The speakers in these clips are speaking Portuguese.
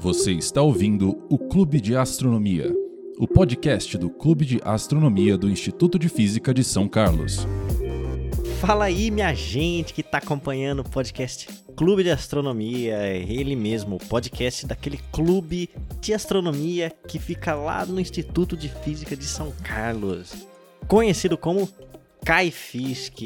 Você está ouvindo o Clube de Astronomia, o podcast do Clube de Astronomia do Instituto de Física de São Carlos. Fala aí, minha gente que está acompanhando o podcast Clube de Astronomia, é ele mesmo, o podcast daquele clube de astronomia que fica lá no Instituto de Física de São Carlos, conhecido como CaiFisc.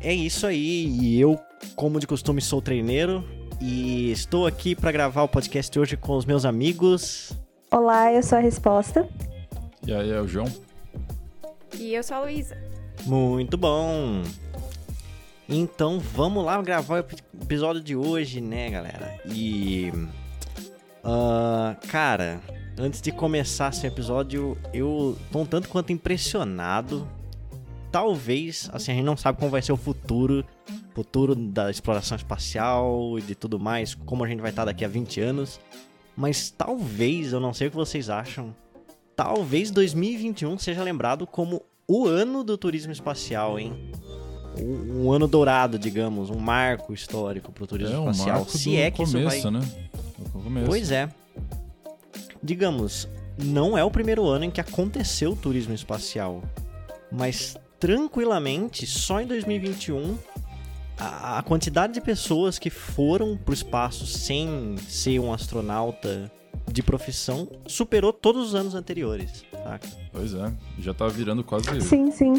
É isso aí, e eu, como de costume, sou treineiro e estou aqui para gravar o podcast hoje com os meus amigos. Olá, eu sou a Resposta. E aí, é o João? E eu sou a Luísa. Muito bom! Então vamos lá gravar o episódio de hoje, né, galera? E. Uh, cara, antes de começar esse episódio, eu tô um tanto quanto impressionado. Talvez, assim, a gente não sabe como vai ser o futuro futuro da exploração espacial e de tudo mais, como a gente vai estar daqui a 20 anos. Mas talvez, eu não sei o que vocês acham, talvez 2021 seja lembrado como o ano do turismo espacial, hein? Um, um ano dourado, digamos, um marco histórico para o turismo é, um espacial. Marco Se é que começo, isso vai. Né? Pois é. Digamos, não é o primeiro ano em que aconteceu o turismo espacial, mas tranquilamente, só em 2021 a, a quantidade de pessoas que foram pro espaço sem ser um astronauta de profissão superou todos os anos anteriores, saca? Pois é, já tá virando quase Sim, sim.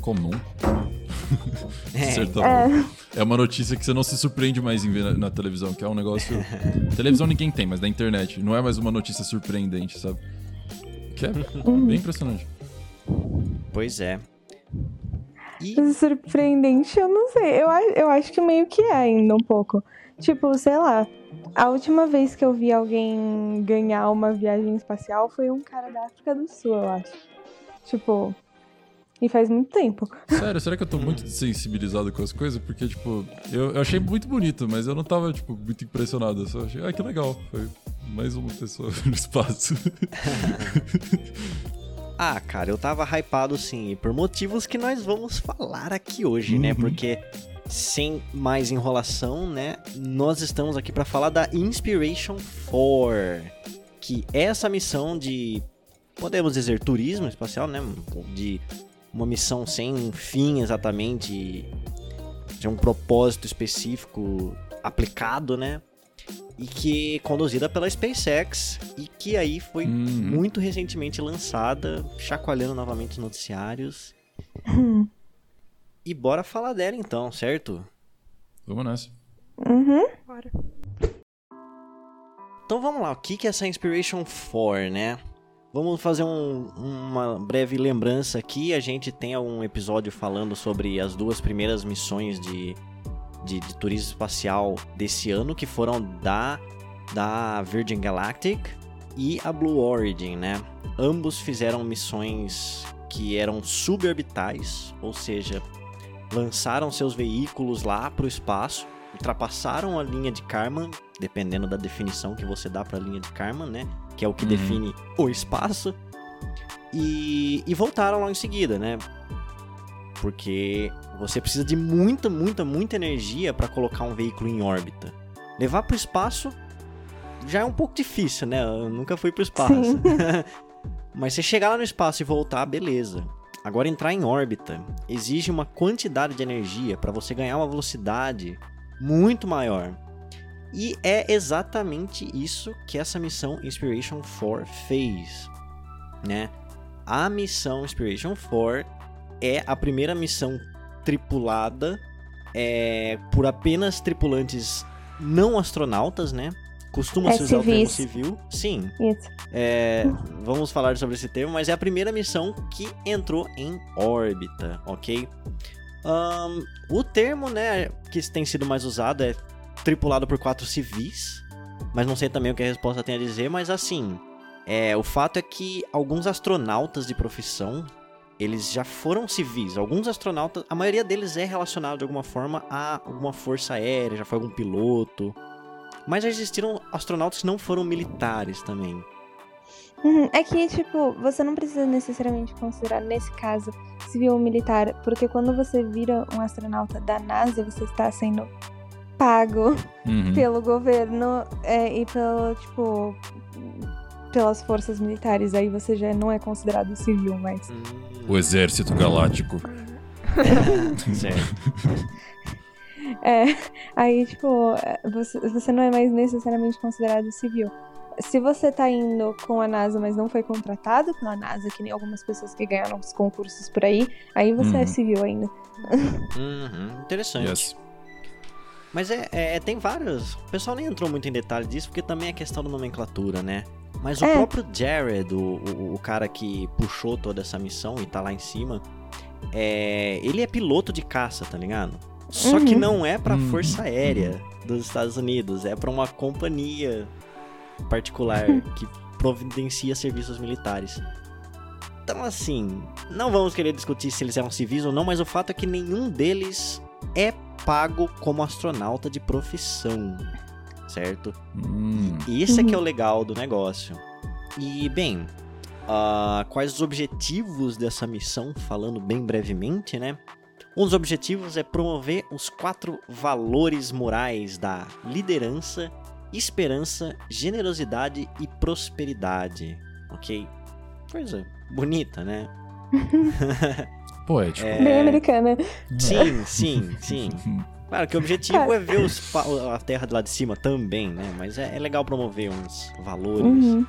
comum. É. Certamente. É. uma notícia que você não se surpreende mais em ver na, na televisão, que é um negócio. televisão ninguém tem, mas na internet. Não é mais uma notícia surpreendente, sabe? Que é bem impressionante. Pois é. E Surpreendente, eu não sei. Eu, eu acho que meio que é ainda um pouco. Tipo, sei lá. A última vez que eu vi alguém ganhar uma viagem espacial foi um cara da África do Sul, eu acho. Tipo. E faz muito tempo. Sério, será que eu tô muito sensibilizado com as coisas? Porque, tipo, eu, eu achei muito bonito, mas eu não tava, tipo, muito impressionado. Eu só achei, ah, que legal. Foi mais uma pessoa no espaço. Ah, cara, eu tava hypado sim, por motivos que nós vamos falar aqui hoje, né? Uhum. Porque sem mais enrolação, né? Nós estamos aqui pra falar da Inspiration 4, que é essa missão de podemos dizer turismo espacial, né? De uma missão sem fim exatamente, de um propósito específico aplicado, né? E que é conduzida pela SpaceX e que aí foi Uhum. muito recentemente lançada, chacoalhando novamente os noticiários. E bora falar dela então, certo? Vamos nessa. Uhum. Bora. Então vamos lá, o que que é essa Inspiration 4, né? Vamos fazer um- uma breve lembrança aqui. A gente tem um episódio falando sobre as duas primeiras missões de, de, de turismo espacial desse ano, que foram da, da Virgin Galactic e a Blue Origin, né? Ambos fizeram missões que eram suborbitais, ou seja, lançaram seus veículos lá para o espaço, ultrapassaram a linha de Kármán, dependendo da definição que você dá para a linha de Kármán, né? Que é o que Uhum. define o espaço. E, e voltaram logo em seguida, né? Porque você precisa de muita, muita, muita energia para colocar um veículo em órbita. Levar para o espaço já é um pouco difícil, né? Eu nunca fui para o espaço. Mas você chegar lá no espaço e voltar, beleza. Agora entrar em órbita exige uma quantidade de energia para você ganhar uma velocidade muito maior. E é exatamente isso que essa missão Inspiration 4 fez, né? A missão Inspiration 4 é a primeira missão tripulada é, por apenas tripulantes não astronautas, né? Costuma se É, usar o termo civis. civil. Sim, Isso. é, vamos falar sobre esse termo, mas é a primeira missão que entrou em órbita, ok? Ahn, o termo, né, que tem sido mais usado é tripulado por quatro civis, mas não sei também o que a resposta tem a dizer, mas assim, é, o fato é que alguns astronautas de profissão, eles já foram civis. Alguns astronautas, a maioria deles é relacionado de alguma forma a alguma força aérea, já foi algum piloto. Mas já existiram astronautas que não foram militares também. Uhum, É que, tipo, você não precisa necessariamente considerar, nesse caso, civil ou militar, porque quando você vira um astronauta da NASA, você está sendo pago Uhum. pelo governo é, e pelo, tipo, pelas forças militares. Aí você já não é considerado civil, mas. Hum, O Exército Galáctico. certo. É, aí, tipo, é, você, você não é mais necessariamente considerado civil. Se você tá indo com a NASA, mas não foi contratado pela NASA, que nem algumas pessoas que ganharam os concursos por aí, aí você Uhum. é civil ainda. Uhum, interessante. Yes. Mas é, é- tem vários. O pessoal nem entrou muito em detalhe disso, porque também é questão da nomenclatura, né? Mas o É. próprio Jared, o, o, o cara que puxou toda essa missão e tá lá em cima, é, ele é piloto de caça, tá ligado? Só que Uhum. não é pra Uhum. Força Aérea dos Estados Unidos, é pra uma companhia particular que providencia serviços militares. Então, assim, não vamos querer discutir se eles eram civis ou não, mas o fato é que nenhum deles é pago como astronauta de profissão, certo? Hum. E esse é que é o legal do negócio. E, bem, ah, quais os objetivos dessa missão, falando bem brevemente, né? Um dos objetivos é promover os quatro valores morais da liderança, esperança, generosidade e prosperidade, ok? Coisa bonita, né? Poético. É. Bem americana. Sim, sim, sim. Claro que o objetivo é ver os a Terra de lá de cima também, né? Mas é, é legal promover uns valores. Uhum.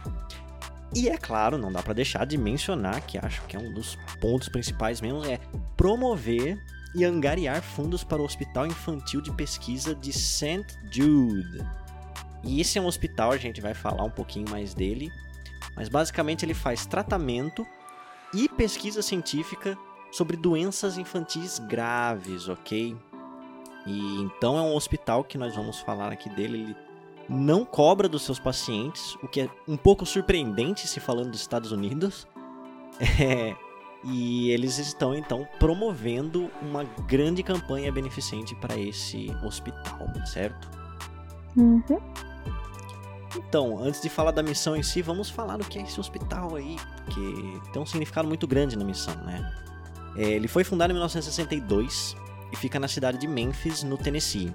E é claro, não dá pra deixar de mencionar, que acho que é um dos pontos principais mesmo, é promover e angariar fundos para o Hospital Infantil de Pesquisa de St. Jude. E esse é um hospital, a gente vai falar um pouquinho mais dele, mas basicamente ele faz tratamento e pesquisa científica sobre doenças infantis graves, ok? E então é um hospital que nós vamos falar aqui dele, ele não cobra dos seus pacientes, o que é um pouco surpreendente se falando dos Estados Unidos. É, e eles estão então promovendo uma grande campanha beneficente para esse hospital, certo? Uhum. Então, antes de falar da missão em si, vamos falar do que é esse hospital aí, porque tem um significado muito grande na missão, né? É, ele foi fundado em 1962 e fica na cidade de Memphis, no Tennessee.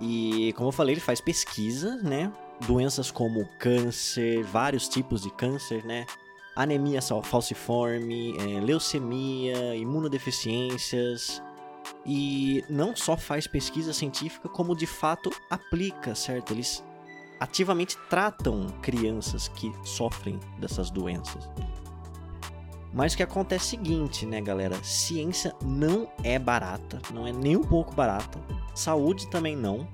E, como eu falei, ele faz pesquisa, né? Doenças como câncer, vários tipos de câncer, né? Anemia falciforme, é, leucemia, imunodeficiências. E não só faz pesquisa científica, como de fato aplica, certo? Eles ativamente tratam crianças que sofrem dessas doenças. Mas o que acontece é o seguinte, né, galera? Ciência não é barata, não é nem um pouco barata. Saúde também não.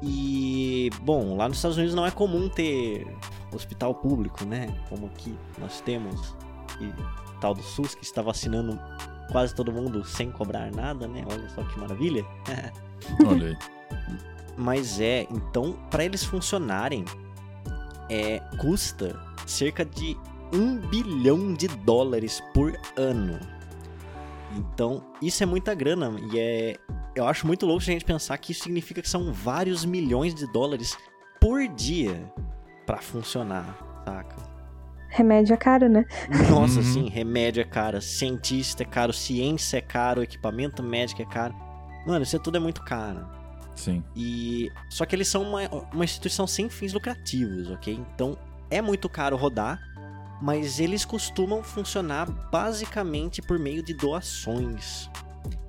E, bom, lá nos Estados Unidos não é comum ter hospital público, né? Como aqui nós temos. E tal do SUS que está vacinando quase todo mundo sem cobrar nada, né? Olha só que maravilha. Olha aí. Mas é, então, para eles funcionarem, é, custa cerca de um bilhão de dólares por ano. Então, isso é muita grana e é, eu acho muito louco a gente pensar que isso significa que são vários milhões de dólares por dia para funcionar, saca? Remédio é caro, né? Nossa, Uhum. sim, remédio é caro, cientista é caro, ciência é caro, equipamento médico é caro. Mano, isso tudo é muito caro. Sim. E só que eles são uma, uma instituição sem fins lucrativos, ok? Então é muito caro rodar, mas eles costumam funcionar basicamente por meio de doações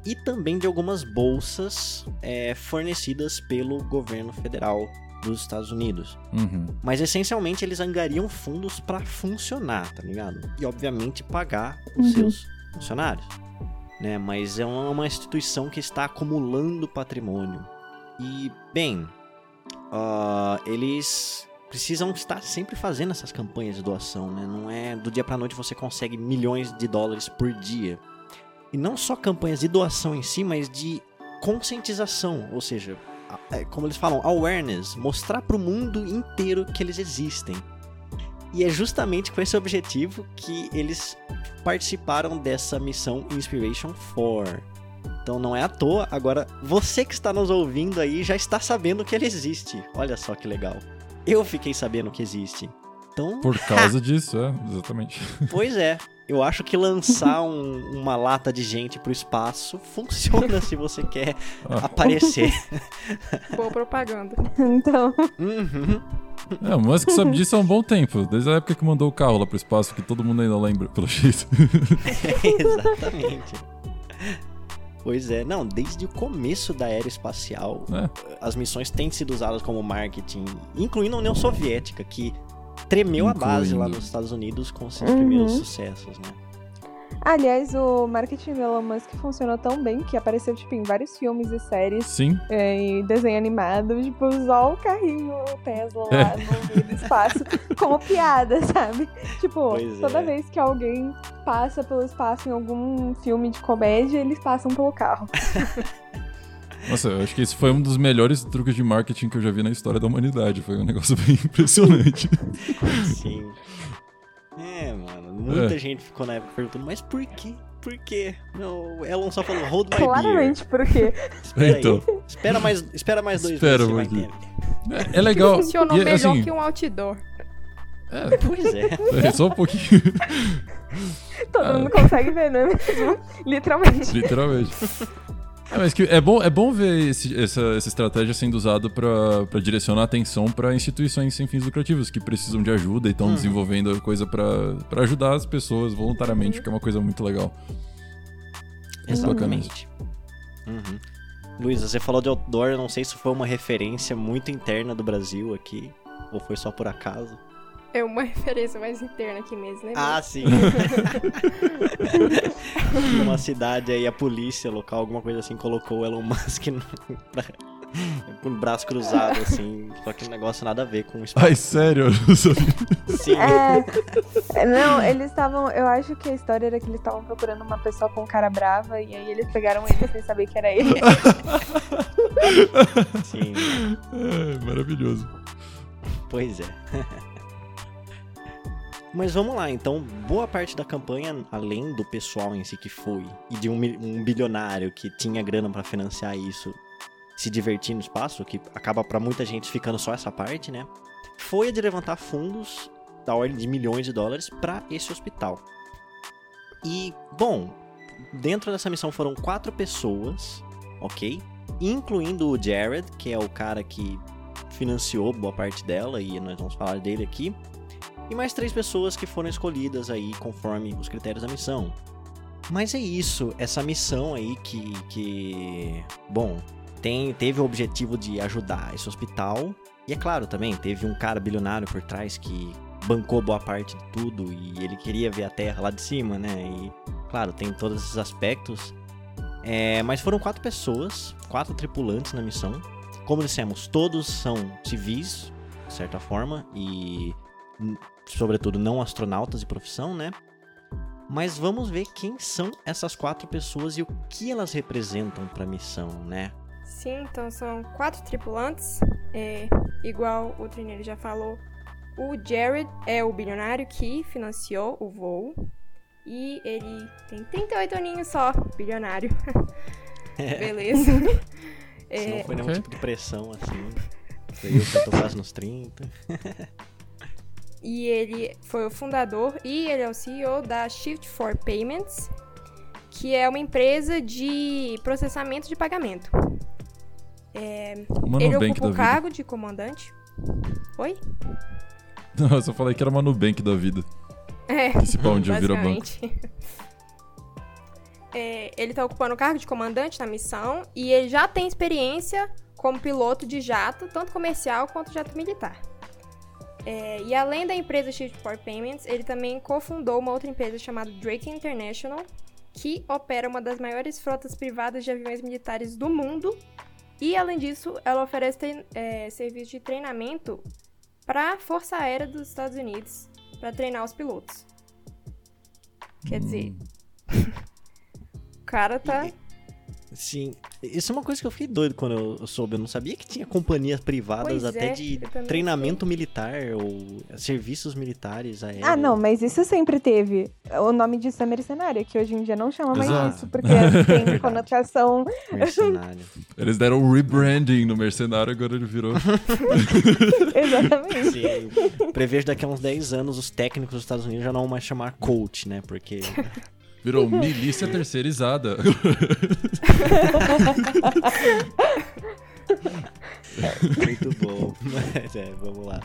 e também de algumas bolsas é, fornecidas pelo governo federal dos Estados Unidos. Uhum. Mas essencialmente eles angariam fundos para funcionar, tá ligado? E obviamente pagar os Uhum. seus funcionários. Né? Mas é uma instituição que está acumulando patrimônio. E, bem, ah, eles precisam estar sempre fazendo essas campanhas de doação, né? Não é do dia pra noite você consegue milhões de dólares por dia. E não só campanhas de doação em si, mas de conscientização, ou seja, é, como eles falam, awareness, mostrar pro mundo inteiro que eles existem. E é justamente com esse objetivo que eles participaram dessa missão Inspiration 4. Então não é à toa, agora você que está nos ouvindo aí já está sabendo que ele existe. Olha só que legal. Eu fiquei sabendo que existe. Então, Por causa disso, é, exatamente. pois é. Eu acho que lançar um- uma lata de gente pro espaço funciona se você quer Ah. aparecer. Boa propaganda. Então, Uhum. É, o Musk sabe disso há um bom tempo, desde a época que mandou o carro lá pro espaço, que todo mundo ainda lembra, pelo jeito. Exatamente. Pois é, não, desde o começo da era espacial, É. as missões têm sido usadas como marketing, incluindo a União Soviética, que tremeu a base lá Incluindo. nos Estados Unidos com seus Uhum. primeiros sucessos, né? Aliás, o marketing do Elon Musk funcionou tão bem que apareceu, tipo, em vários filmes e séries Sim, é, e desenho animado, tipo, só o carrinho Tesla É. lá no meio do espaço, como piada, sabe? Tipo, Pois toda é. vez que alguém passa pelo espaço em algum filme de comédia, eles passam pelo carro. Nossa, eu acho que esse foi um dos melhores truques de marketing que eu já vi na história da humanidade. Foi um negócio bem impressionante. Sim. É, mano, muita É. gente ficou na época perguntando, mas por quê? Por quê? Não, o Elon só falou, hold my Claramente, beer. Espera então, aí. Espera mais, espera mais dois Espera, meses, entender. é, é legal. Funcionou e, melhor assim, que um outdoor. é, Pois é. é, só um pouquinho, todo Ah. mundo consegue ver, é mesmo? Literalmente. literalmente. É, mas que é bom, é bom ver esse- essa, essa estratégia sendo usada pra pra direcionar atenção pra instituições sem fins lucrativos que precisam de ajuda e estão Uhum. desenvolvendo coisa pra pra ajudar as pessoas voluntariamente, que é uma coisa muito legal. Exatamente. Uhum. Luísa, você falou de outdoor, eu não sei se foi uma referência muito interna do Brasil aqui, ou foi só por acaso. É uma referência mais interna aqui mesmo, né? Ah, sim. Numa cidade aí, a polícia local, alguma coisa assim, colocou o Elon Musk no, com o braço cruzado, assim, só que um negócio nada a ver com o espaço. Ai, sério? Sim, É, não, eles estavam. Eu acho que a história era que eles estavam procurando uma pessoa com cara brava e aí eles pegaram ele sem saber que era ele. sim, É, maravilhoso. pois é. Mas vamos lá, então, boa parte da campanha, além do pessoal em si que foi, e de um, um bilionário que tinha grana pra financiar isso, se divertir no espaço, que acaba pra muita gente ficando só essa parte, né? Foi a de levantar fundos da ordem de milhões de dólares pra esse hospital. E, bom, dentro dessa missão foram quatro pessoas, ok? Incluindo o Jared, que é o cara que financiou boa parte dela, e nós vamos falar dele aqui. E mais três pessoas que foram escolhidas aí conforme os critérios da missão. Mas é isso, essa missão aí que, que bom, tem, teve o objetivo de ajudar esse hospital. E é claro também, teve um cara bilionário por trás que bancou boa parte de tudo e ele queria ver a Terra lá de cima, né? E claro, tem todos esses aspectos. É, mas foram quatro pessoas, quatro tripulantes na missão. Como dissemos, todos são civis, de certa forma, e sobretudo não astronautas de profissão, né? Mas vamos ver quem são essas quatro pessoas e o que elas representam para a missão, né? Sim, então são quatro tripulantes. É, igual o Trinelli já falou, o Jared é o bilionário que financiou o voo. E ele tem 38 aninhos só, bilionário. Beleza. Se não É, foi nenhum tipo de pressão assim. Eu que eu tô quase nos 30. e ele foi o fundador e ele é o CEO da Shift for Payments, que é uma empresa de processamento de pagamento. Uma ele ocupa o vida. cargo de comandante. Oi? Não, eu só falei que era uma Nubank da vida. É, Esse eu viro banco. É, ele tá ocupando o cargo de comandante na missão e ele já tem experiência como piloto de jato, tanto comercial quanto jato militar. É, e além da empresa Shiftport Payments, ele também cofundou uma outra empresa chamada Drake International, que opera uma das maiores frotas privadas de aviões militares do mundo. E além disso, ela oferece é, serviço de treinamento para a Força Aérea dos Estados Unidos para treinar os pilotos. Quer dizer, Hum. o cara tá. Sim. Isso é uma coisa que eu fiquei doido quando eu soube. Eu não sabia que tinha companhias privadas Pois até é, de treinamento militar ou serviços militares aéreos. Ah, não, mas isso sempre teve. O nome disso é mercenária, que hoje em dia não chama mais Exato. isso, porque tem conotação. Mercenário. Eles deram um rebranding no mercenário, agora ele virou. Exatamente. Sim, prevejo daqui a uns 10 anos os técnicos dos Estados Unidos já não vão mais chamar coach, né? Porque Virou milícia terceirizada. muito bom. Mas é, vamos lá.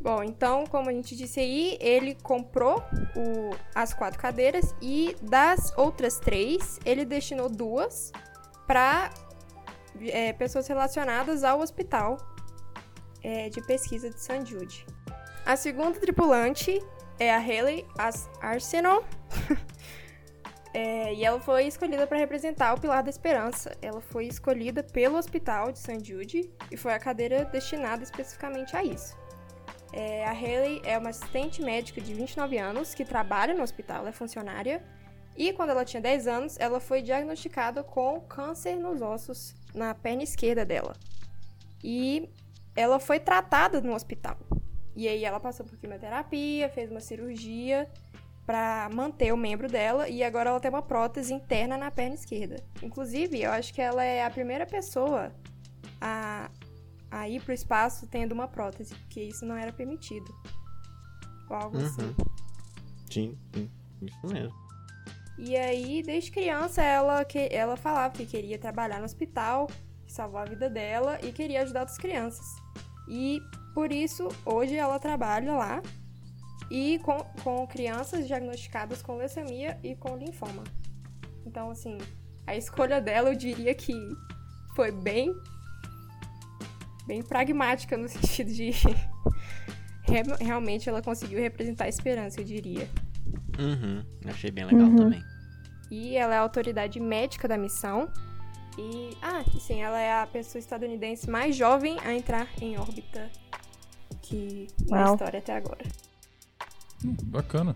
Bom, então, como a gente disse aí, ele comprou o- as quatro cadeiras e das outras três, ele destinou duas para pessoas relacionadas ao hospital é, de pesquisa de St. Jude. A segunda tripulante é a Haley As- Arsenal. É, e ela foi escolhida para representar o Pilar da Esperança. Ela foi escolhida pelo Hospital de St. Jude e foi a cadeira destinada especificamente a isso. É, a Haley é uma assistente médica de 29 anos que trabalha no hospital, ela é funcionária. E quando ela tinha 10 anos, ela foi diagnosticada com câncer nos ossos na perna esquerda dela. E ela foi tratada no hospital. E aí ela passou por quimioterapia, fez uma cirurgia para manter o membro dela e agora ela tem uma prótese interna na perna esquerda. Inclusive, eu acho que ela é a primeira pessoa a a ir pro espaço tendo uma prótese, porque isso não era permitido. Ou algo assim. Uhum. Sim, sim. Isso mesmo. E aí, desde criança, ela, que, ela falava que queria trabalhar no hospital, salvar a vida dela e queria ajudar outras crianças. E por isso, hoje ela trabalha lá e com, com crianças diagnosticadas com leucemia e com linfoma. Então, assim, a escolha dela eu diria que foi bem bem pragmática no sentido de re- realmente ela conseguiu representar a esperança, eu diria. Uhum. Achei bem legal Uhum. também. E ela é a autoridade médica da missão. E, ah, e sim, ela é a pessoa estadunidense mais jovem a entrar em órbita que na história até agora. Hum, Bacana.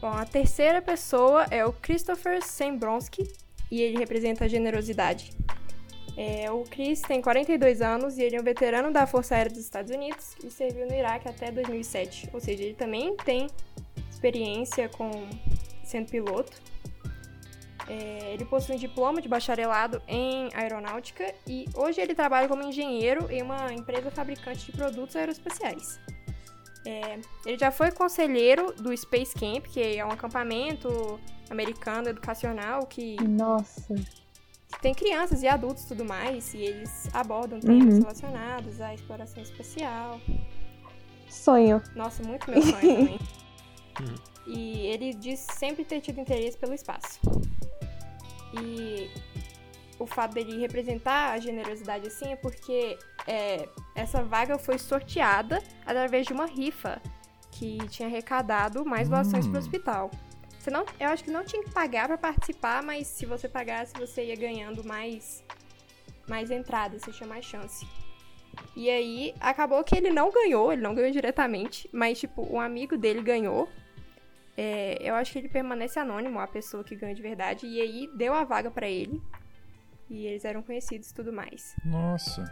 Bom, a terceira pessoa é o Christopher Sembronsky e ele representa a generosidade. É, o Chris tem 42 anos e ele é um veterano da Força Aérea dos Estados Unidos e serviu no Iraque até 2007. Ou seja, ele também tem experiência com sendo piloto. É, ele possui um diploma de bacharelado em aeronáutica e hoje ele trabalha como engenheiro em uma empresa fabricante de produtos aeroespaciais. É, ele já foi conselheiro do Space Camp, que é um acampamento americano educacional que Nossa. tem crianças e adultos e tudo mais, e eles abordam temas Uhum. relacionados à exploração espacial. Sonho. Nossa, muito meu sonho também. Uhum. E ele diz sempre ter tido interesse pelo espaço. E o fato dele representar a generosidade assim é porque é, essa vaga foi sorteada através de uma rifa que tinha arrecadado mais doações Hum. para o hospital. Você não, eu acho que não tinha que pagar para participar, mas se você pagasse, você ia ganhando mais, mais entradas, você tinha mais chance. E aí, acabou que ele não ganhou, ele não ganhou diretamente, mas, tipo, um amigo dele ganhou. É, eu acho que ele permanece anônimo, a pessoa que ganha de verdade, e aí deu a vaga pra ele. E eles eram conhecidos e tudo mais. Nossa.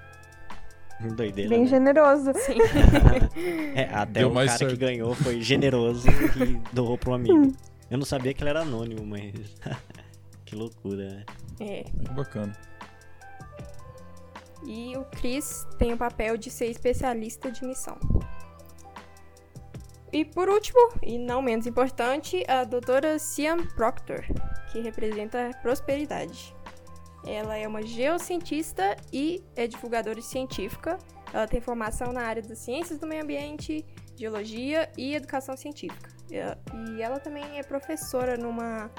Doideira, Bem né? generoso. Sim. É, até Deu o mais cara que certo. ganhou foi generoso e doou pro amigo. Eu não sabia que ele era anônimo, mas. que loucura, né? É. Que bacana. E o Chris tem o papel de ser especialista de missão. E por último, e não menos importante, a doutora Sian Proctor, que representa a prosperidade. Ela é uma geocientista e é divulgadora científica. Ela tem formação na área das ciências do meio ambiente, geologia e educação científica. E ela- também é professora numa,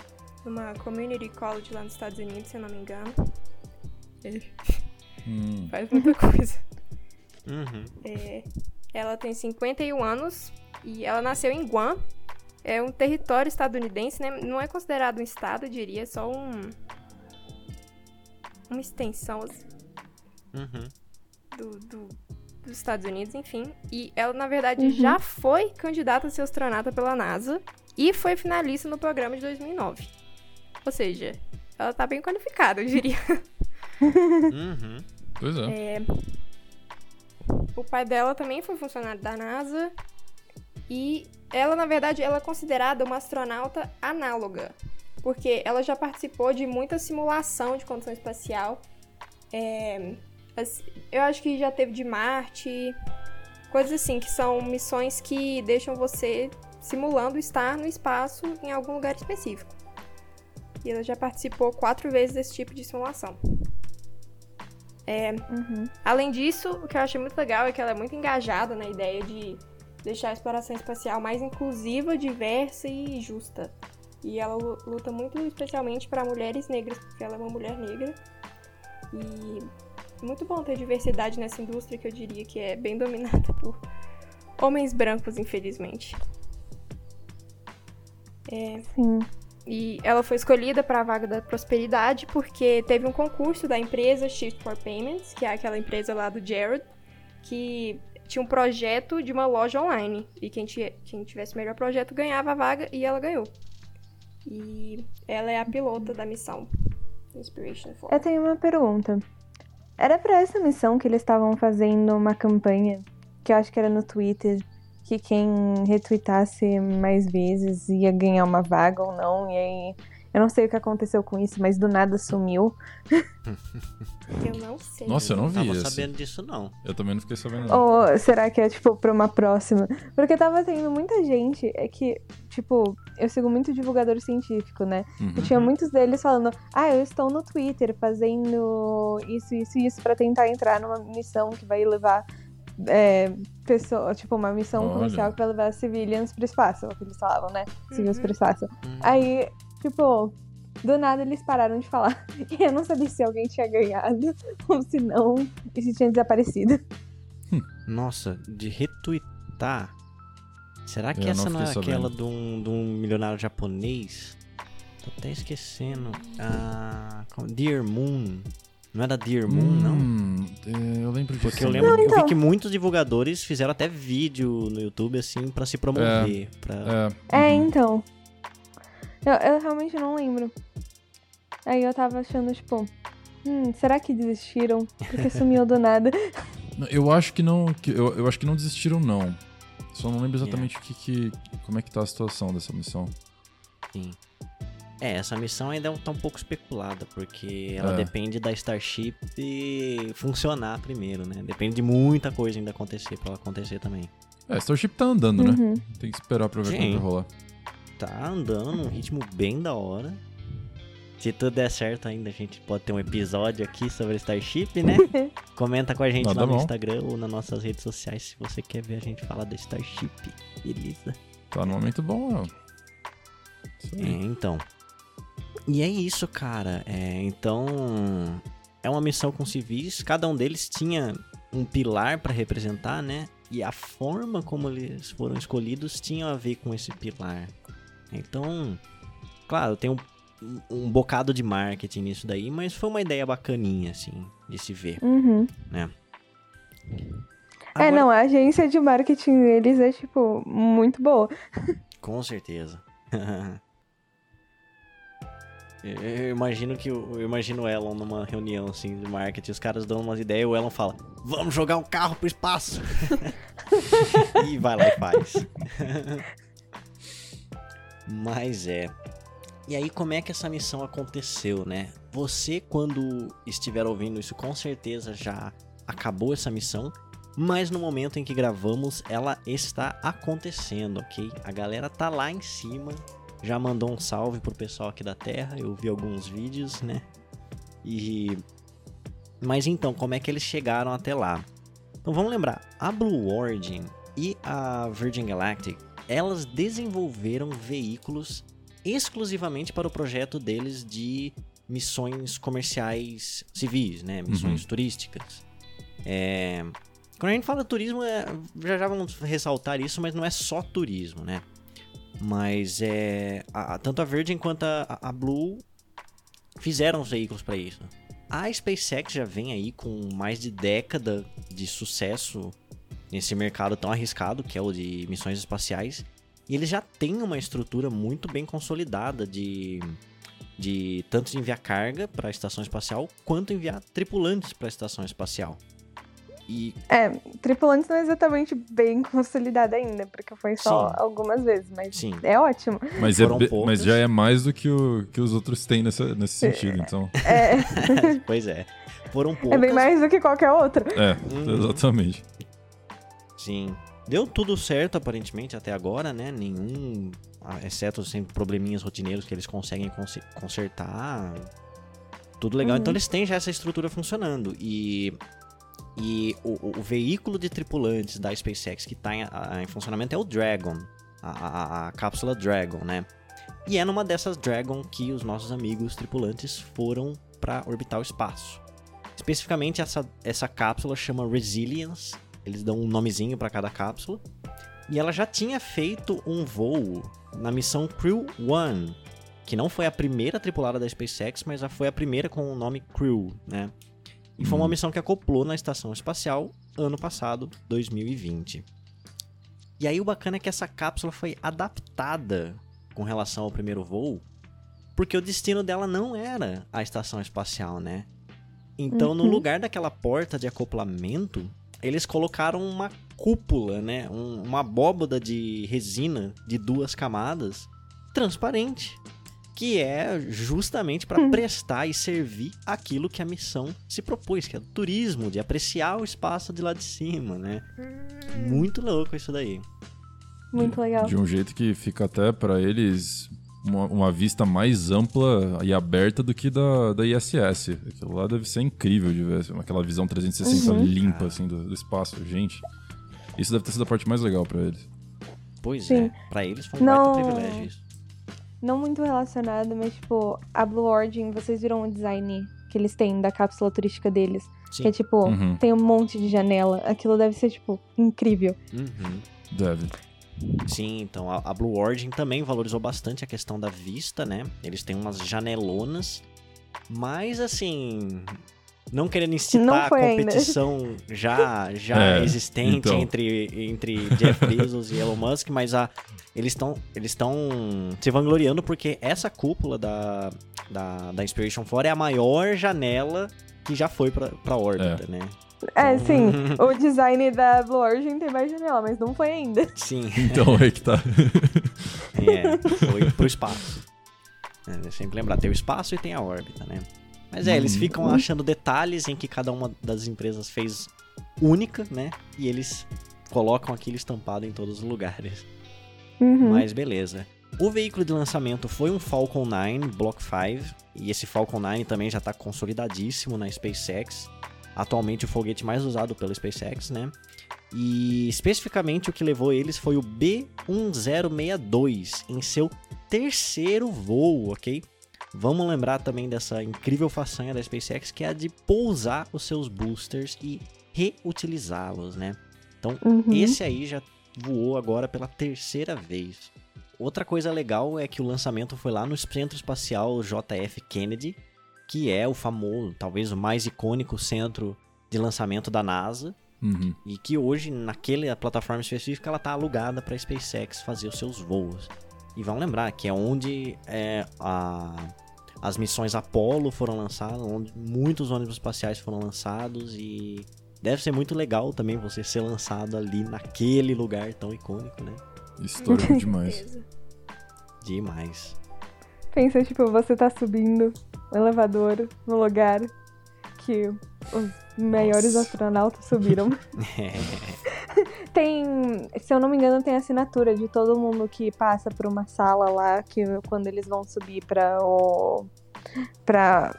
numa community college lá nos Estados Unidos, se eu não me engano. É, Hum. faz muita coisa. Uhum. É, ela tem 51 anos e ela nasceu em Guam. É um território estadunidense, né? Não é considerado um estado, eu diria, é só um. Uma extensão assim, Uhum. do, do- dos Estados Unidos, enfim. E ela, na verdade, Uhum. já foi candidata a ser astronauta pela NASA e foi finalista no programa de 2009. Ou seja, ela tá bem qualificada, eu diria. Uhum. Pois é. É, o pai dela também foi funcionário da NASA. E ela, na verdade, ela é considerada uma astronauta análoga. Porque ela já participou de muita simulação de condição espacial. É, eu acho que já teve de Marte. Coisas assim, que são missões que deixam você simulando estar no espaço em algum lugar específico. E ela já participou quatro vezes desse tipo de simulação. Uhum. Além disso, o que eu achei muito legal é que ela é muito engajada na ideia de deixar a exploração espacial mais inclusiva, diversa e justa. E ela lu- luta muito especialmente para mulheres negras, porque ela é uma mulher negra. E muito bom ter diversidade nessa indústria que eu diria que é bem dominada por homens brancos, infelizmente. Sim. E ela foi escolhida para a vaga da prosperidade porque teve um concurso da empresa Shift for Payments, que é aquela empresa lá do Jared, que tinha um projeto de uma loja online. E quem, quem tivesse melhor projeto ganhava a vaga e ela ganhou. E ela é a pilota da missão Inspiration 4. Eu tenho uma pergunta. Era pra essa missão que eles estavam fazendo uma campanha, que eu acho que era no Twitter, que quem retweetasse mais vezes ia ganhar uma vaga ou não, e aí eu não sei o que aconteceu com isso, mas do nada sumiu. Eu não sei. Nossa, eu não vi Tava esse. sabendo disso, não. Eu também não fiquei sabendo. Não. Ou será que é, tipo, pra uma próxima? Porque tava tendo muita gente, é que, tipo, eu sigo muito divulgador científico, né? Uhum. E tinha muitos deles falando, ah, eu estou no Twitter fazendo isso, isso e isso pra tentar entrar numa missão que vai levar é, pessoa, tipo, uma missão Olha. comercial que vai levar civilians pro espaço, é o que eles falavam, né? Civils Uhum. pro espaço. Hum. Aí, tipo, do nada eles pararam de falar. E eu não sabia se alguém tinha ganhado ou se não, e se tinha desaparecido. Nossa, de retweetar. Será que Eu essa não não, é fiquei aquela sabendo. de um, de um milionário japonês? Tô até esquecendo. Ah, Dear Moon. Não é da Dear Moon, não? Hum, é, eu lembro disso. Porque eu lembro, eu então. vi que muitos divulgadores fizeram até vídeo no YouTube, assim, pra se promover. Pra... É, É, uhum. então. Eu, eu realmente não lembro. Aí eu tava achando, tipo, hum, será que desistiram? Porque sumiu do nada. Eu acho que não. que- Eu, eu acho que não desistiram, não. Só não lembro É. exatamente o que, que. Como é que tá a situação dessa missão. Sim. É, essa missão ainda tá um pouco especulada, porque ela É. depende da Starship funcionar primeiro, né? Depende de muita coisa ainda acontecer pra ela acontecer também. É, Starship tá andando, né? Uhum. Tem que esperar pra ver como Sim. vai rolar. Tá andando num ritmo bem da hora. Se tudo der certo ainda, a gente pode ter um episódio aqui sobre Starship, né? Comenta com a gente Nada lá no bom. Instagram ou nas nossas redes sociais se você quer ver a gente falar da Starship. Beleza? Tá no momento bom. Isso É, então. E é isso, cara. É, então, é uma missão com civis. Cada um deles tinha um pilar pra representar, né? E a forma como eles foram escolhidos tinha a ver com esse pilar. Então, claro, tem um, um bocado de marketing nisso daí, mas foi uma ideia bacaninha, assim, de se ver. Uhum. né? É, não, a agência de marketing deles é, tipo, muito boa. Com certeza. Eu imagino que eu imagino o Elon numa reunião assim de marketing, os caras dão umas ideias e o Elon fala: "Vamos jogar um carro pro espaço". e vai lá e faz. Mas é. E aí como é que essa missão aconteceu, né? Você quando estiver ouvindo isso, com certeza já acabou essa missão, mas no momento em que gravamos, ela está acontecendo, ok? A galera tá lá em cima, já mandou um salve pro pessoal aqui da Terra, eu vi alguns vídeos, né? E. Mas então, como é que eles chegaram até lá? Então vamos lembrar, a Blue Origin e a Virgin Galactic, elas desenvolveram veículos exclusivamente para o projeto deles de missões comerciais civis, né? Missões turísticas. É, quando a gente fala turismo, é, já já vamos ressaltar isso, mas não é só turismo, né? Mas é. a- tanto a Virgin quanto a, a Blue fizeram os veículos para isso. A SpaceX já vem aí com mais de década de sucesso nesse mercado tão arriscado que é o de missões espaciais. E eles já têm uma estrutura muito bem consolidada de de tanto de enviar carga para a estação espacial quanto enviar tripulantes para a estação espacial. E É, tripulantes não é exatamente bem consolidado ainda, porque foi só Sim. algumas vezes, mas sim, é ótimo. Mas, é be- mas já é mais do que, o, que os outros têm nessa, nesse sentido, então. É, pois é. Foram poucas. é bem mais do que qualquer outro. É, Hum. Sim. Deu tudo certo, aparentemente, até agora, né? Nenhum. ah, Exceto sempre probleminhas rotineiros que eles conseguem conse- consertar. Tudo legal. Uhum. Então eles têm já essa estrutura funcionando. E. E o, o- o veículo de tripulantes da SpaceX que está em, a- em funcionamento é o Dragon. A, a- a cápsula Dragon, né? E é numa dessas Dragon que os nossos amigos tripulantes foram para orbitar o espaço. Especificamente, essa, essa cápsula chama Resilience. Eles dão um nomezinho para cada cápsula. E ela já tinha feito um voo na missão Crew One, que não foi a primeira tripulada da SpaceX, mas já foi a primeira com o nome Crew, né? E foi uma Hum. missão que acoplou na estação espacial ano passado, 2020. E aí o bacana é que essa cápsula foi adaptada com relação ao primeiro voo, porque o destino dela não era a estação espacial, né? Então, no Uhum. lugar daquela porta de acoplamento, eles colocaram uma cúpula, né? Um- uma abóboda de resina de duas camadas transparente. Que é justamente para Hum. prestar e servir aquilo que a missão se propôs, que é o turismo, de apreciar o espaço de lá de cima, né? Hum, Muito louco isso daí. Muito legal. De um jeito que fica até pra eles uma, uma vista mais ampla e aberta do que da, da ISS. Aquilo lá deve ser incrível de ver, assim, aquela visão 360 Uhum. limpa assim do, do espaço. Gente, isso deve ter sido a parte mais legal pra eles. Pois Sim. é, para eles foi um Não- baita privilégio isso. Não muito relacionado, mas tipo, a Blue Origin, vocês viram o design que eles têm da cápsula turística deles? Sim. Que é tipo, Uhum. tem um monte de janela. Aquilo deve ser, tipo, incrível. Uhum. Deve. Sim, então a, a Blue Origin também valorizou bastante a questão da vista, né? Eles têm umas janelonas, mas assim, não querendo Não incitar a foi ainda. competição já já É, existente então. entre, entre Jeff Bezos e Elon Musk, mas a, eles estão eles estão se vangloriando porque essa cúpula da, da, da Inspiration 4 é a maior janela que já foi pra, pra órbita, né? É, Então- sim. o design da Blue Origin tem mais janela, mas não foi ainda. Sim. Então é que tá. É, foi pro espaço. É, sempre lembrar, tem o espaço e tem a órbita, né? Mas é, eles Uhum. ficam achando detalhes em que cada uma das empresas fez única, né? E eles colocam aquilo estampado em todos os lugares. Uhum. Mas beleza. O veículo de lançamento foi um Falcon 9 Block 5, e esse Falcon 9 também já está consolidadíssimo na SpaceX. Atualmente o foguete mais usado pela SpaceX, né? E especificamente o que levou eles foi o B1062 em seu terceiro voo, ok? Vamos lembrar também dessa incrível façanha da SpaceX que é a de pousar os seus boosters e reutilizá-los, né? Então, Uhum. esse aí já voou agora pela terceira vez. Outra coisa legal é que o lançamento foi lá no Centro Espacial JF Kennedy, que é o famoso, talvez o mais icônico centro de lançamento da NASA, Uhum. e que hoje, naquela plataforma específica, ela está alugada para a SpaceX fazer os seus voos. E vamos lembrar que é onde é, a- as missões Apollo foram lançadas, onde muitos ônibus espaciais foram lançados e deve ser muito legal também você ser lançado ali naquele lugar tão icônico, né? Histórico demais. Demais. Pensa, tipo, você tá subindo o elevador no lugar que os maiores Nossa. astronautas subiram. tem, se eu não me engano, tem assinatura de todo mundo que passa por uma sala lá, que quando eles vão subir pra o. pra.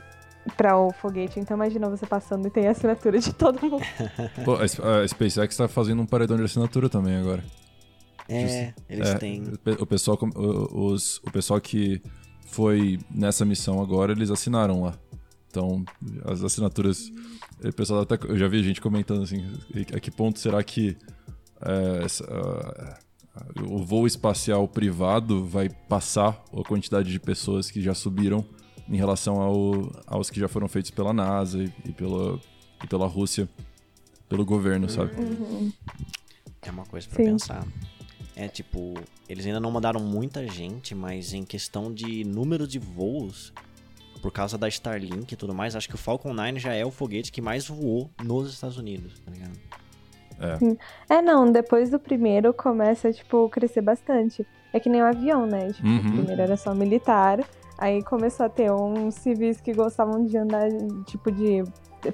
Pra o foguete. Então imagina você passando e tem a assinatura de todo mundo. Pô, a, SpaceX tá fazendo um paredão de assinatura também agora. É, eles É, têm. o pe- O pessoal, os, o pessoal que foi nessa missão agora, eles assinaram lá. Então, as assinaturas. O pessoal até, eu já vi gente comentando assim: a que ponto será que é, essa, o voo espacial privado vai passar a quantidade de pessoas que já subiram em relação ao- aos que já foram feitos pela NASA e, e pela, e pela Rússia, pelo governo, sabe? Uhum. É uma coisa pra Sim. pensar. É tipo, eles ainda não mandaram muita gente, mas em questão de número de voos, por causa da Starlink e tudo mais, acho que o Falcon 9 já é o foguete que mais voou nos Estados Unidos, tá ligado? É. É, não, depois do primeiro começa, tipo, crescer bastante. É que nem o avião, né? Tipo, Uhum. o primeiro era só militar, aí começou a ter uns civis que gostavam de andar, tipo, de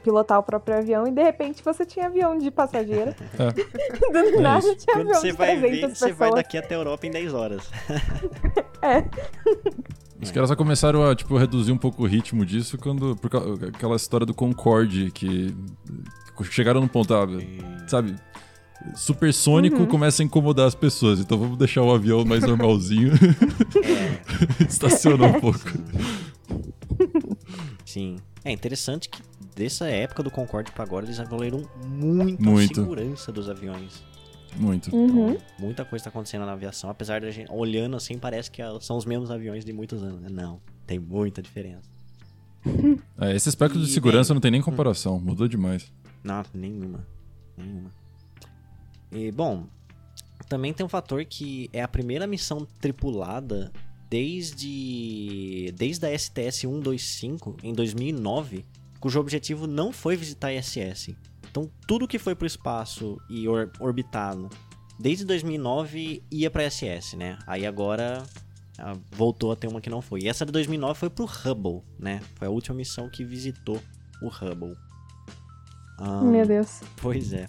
pilotar o próprio avião, e de repente você tinha avião de passageiro. Do nada isso. tinha Quando avião você de vai 300 ver, você vai pessoas. daqui até a Europa em 10 horas. É. Os caras só começaram a, tipo, reduzir um pouco o ritmo disso quando. Por causa- aquela história do Concorde, que chegaram no ponto, ah, sabe? Supersônico Uhum. começa a incomodar as pessoas, então vamos deixar o avião mais normalzinho. Estaciona um pouco. Sim. É interessante que dessa época do Concorde pra agora eles evoluíram muito, Muito. a segurança dos aviões. Muito. Uhum. Muita coisa tá acontecendo na aviação, apesar da gente olhando assim parece que são os mesmos aviões de muitos anos. né? Não, tem muita diferença. É, esse aspecto de E, segurança bem, não tem nem comparação, mudou demais. Não, nenhuma. Nenhuma. E, bom, também tem um fator que é a primeira missão tripulada desde, desde a STS-125, em 2009, cujo objetivo não foi visitar a ISS. Então, tudo que foi para o espaço e or- orbitado desde 2009 ia para ISS, né? Aí agora ah, voltou a ter uma que não foi. E essa de 2009 foi pro Hubble, né? Foi a última missão que visitou o Hubble. Ah, Meu Deus. Pois é.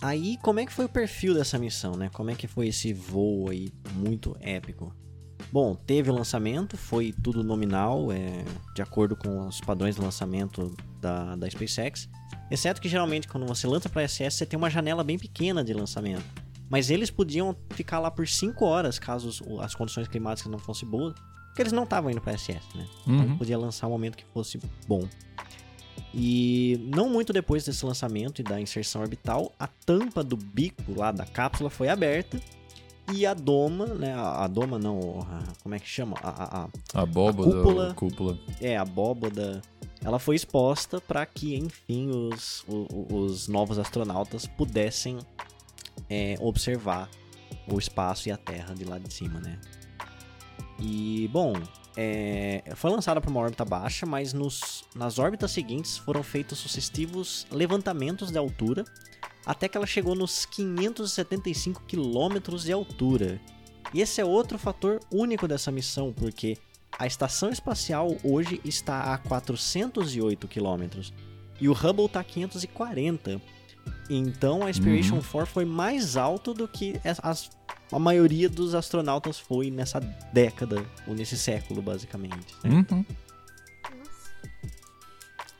Aí, como é que foi o perfil dessa missão, né? Como é que foi esse voo aí muito épico? Bom, teve o lançamento, foi tudo nominal, é, de acordo com os padrões de lançamento da, da SpaceX. Exceto que geralmente quando você lança para SS, você tem uma janela bem pequena de lançamento. Mas eles podiam ficar lá por 5 horas caso as condições climáticas não fossem boas, porque eles não estavam indo para SS, né? Então Uhum. podia lançar um momento que fosse bom. E não muito depois desse lançamento e da inserção orbital, a tampa do bico lá da cápsula foi aberta e a doma, né? A, a doma não, a- como é que chama? A, a- a- A abóbada, A cúpula. cúpula. é, a abóboda. Ela foi exposta para que, enfim, os, o- o- os novos astronautas pudessem é, observar o espaço e a Terra de lá de cima, né? E, bom, é, foi lançada para uma órbita baixa, mas nos, nas órbitas seguintes foram feitos sucessivos levantamentos de altura até que ela chegou nos 575 quilômetros de altura. E esse é outro fator único dessa missão, porque a estação espacial hoje está a 408 quilômetros e o Hubble está a 540. Então a Inspiration Uhum. 4 foi mais alto do que as- as- a maioria dos astronautas foi nessa década, ou nesse século, basicamente. né? Uhum.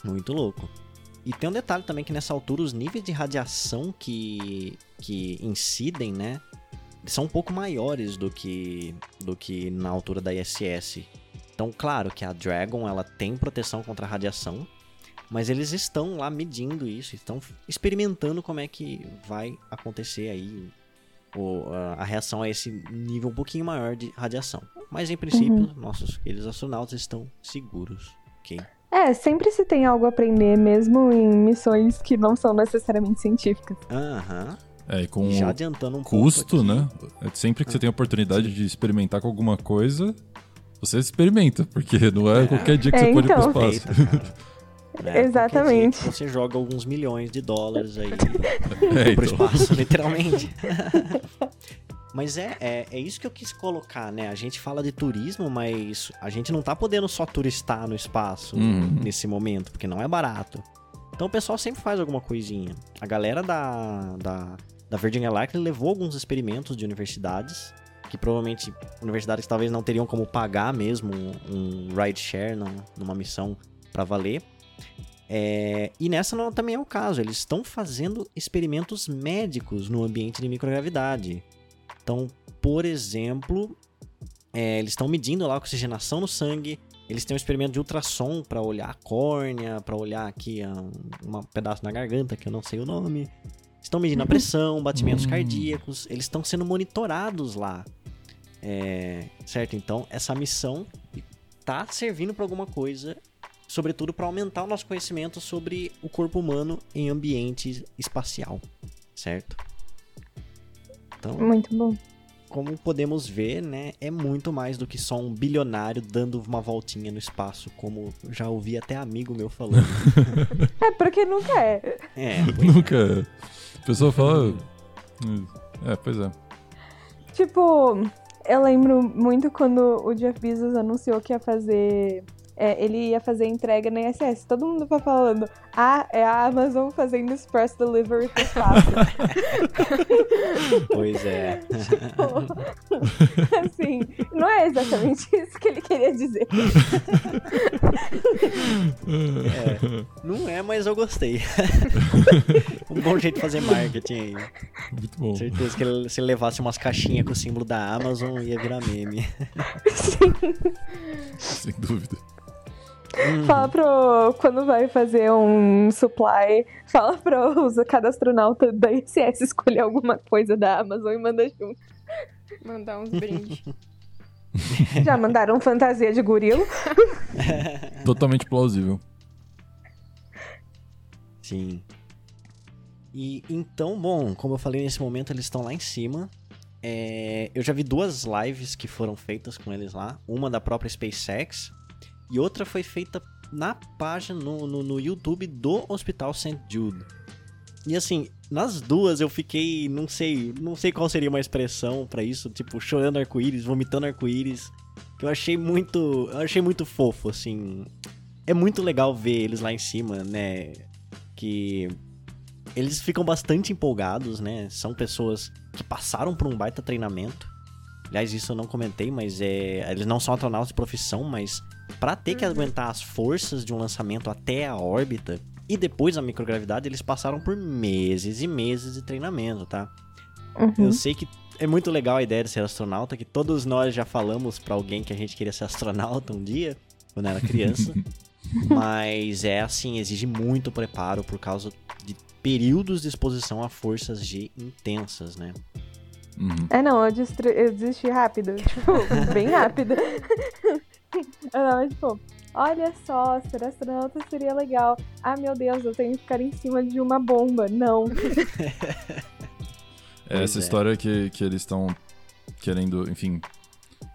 Muito louco. E tem um detalhe também que nessa altura os níveis de radiação que, que incidem, né? São um pouco maiores do que, do que na altura da ISS. Então, claro que a Dragon ela tem proteção contra a radiação, mas eles estão lá medindo isso, estão experimentando como é que vai acontecer aí o- a- a reação a esse nível um pouquinho maior de radiação. Mas em princípio, nossos queridos astronautas estão seguros, ok? É, sempre se tem algo a aprender, mesmo em missões que não são necessariamente científicas. Aham. É, e com Já adiantando um custo, pouco né? É Sempre que você tem a oportunidade de experimentar com alguma coisa, você experimenta, porque não é, É. qualquer dia que É, você pode ir então. pro espaço. Aproveita, cara. Né? Exatamente. Você joga alguns milhões de dólares aí É, pro então. espaço, literalmente. Mas é, é, é isso que eu quis colocar, né? A gente fala de turismo, mas a gente não tá podendo só turistar no espaço Uhum. nesse momento, porque não é barato. Então o pessoal sempre faz alguma coisinha. A galera da, da, da Virgin Galactic levou alguns experimentos de universidades, que provavelmente universidades talvez não teriam como pagar mesmo um, rideshare num- numa missão pra valer. É, e nessa não, também é o caso, eles estão fazendo experimentos médicos no ambiente de microgravidade. Então, por exemplo, é, eles estão medindo lá a oxigenação no sangue, eles têm um experimento de ultrassom para olhar a córnea, para olhar aqui um uma pedaço na garganta, que eu não sei o nome. Estão medindo a pressão, batimentos Hum. cardíacos, eles estão sendo monitorados lá. É, certo? Então, essa missão tá servindo para alguma coisa, sobretudo para aumentar o nosso conhecimento sobre o corpo humano em ambiente espacial, certo? Então, Muito bom. como podemos ver, né, é muito mais do que só um bilionário dando uma voltinha no espaço, como já ouvi até amigo meu falando. É, porque nunca é. É, é. Nunca. A pessoa fala. É, pois é. Tipo, eu lembro muito quando o Jeff Bezos anunciou que ia fazer. é, ele ia fazer entrega na ISS. Todo mundo foi falando, ah, é a Amazon fazendo Express Delivery pro espaço. Pois é. assim, não é exatamente isso que ele queria dizer. É, não é, mas eu gostei. um bom jeito de fazer marketing aí. Muito bom. Certeza que ele- se ele levasse umas caixinhas com o símbolo da Amazon, ia virar meme. Sem dúvida. Fala pro. Quando vai fazer um supply, fala pro cada astronauta da ISS escolher alguma coisa da Amazon e manda junto. Mandar uns brindes. Já mandaram fantasia de gorila? Totalmente plausível. Sim. E então, bom, como eu falei nesse momento, eles estão lá em cima. É, eu já vi duas lives que foram feitas com eles lá. Uma da própria SpaceX e outra foi feita na página, no, no, no YouTube do Hospital St. Jude. E assim, nas duas eu fiquei, não sei, não sei qual seria uma expressão pra isso, tipo, chorando arco-íris, vomitando arco-íris. Que eu achei muito, eu achei muito fofo, assim. É muito legal ver eles lá em cima, né? Que eles ficam bastante empolgados, né? São pessoas que passaram por um baita treinamento. Aliás, isso eu não comentei, mas é, eles não são astronautas de profissão, mas para ter que aguentar as forças de um lançamento até a órbita e depois a microgravidade, eles passaram por meses e meses de treinamento, tá? Uhum. Eu sei que é muito legal a ideia de ser astronauta, que todos nós já falamos pra alguém que a gente queria ser astronauta um dia, quando era criança. Mas é assim, exige muito preparo por causa de períodos de exposição a forças G intensas, né? Uhum. É, não, eu, destru- eu desisti rápido. Tipo, bem rápido. eu tava tipo, olha só, ser astronauta seria legal. Ah, meu Deus, eu tenho que ficar em cima de uma bomba. Não. É essa é. história que, que eles estão querendo, enfim.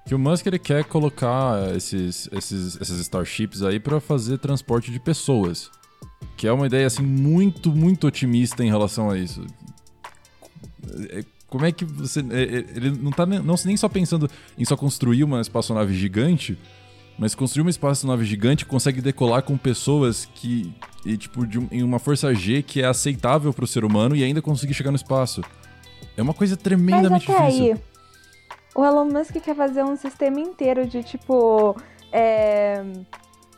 Que o Musk ele quer colocar esses, esses, essas Starships aí pra fazer transporte de pessoas. Que é uma ideia assim muito, muito otimista em relação a isso. É, Como é que você. é, Ele não tá nem, não, nem só pensando em só construir uma espaçonave gigante, mas construir uma espaçonave gigante consegue decolar com pessoas que. E, tipo, de um- em uma força G que é aceitável pro ser humano e ainda conseguir chegar no espaço. É uma coisa Mas tremendamente até difícil. aí, o Elon Musk quer fazer um sistema inteiro de, tipo, é,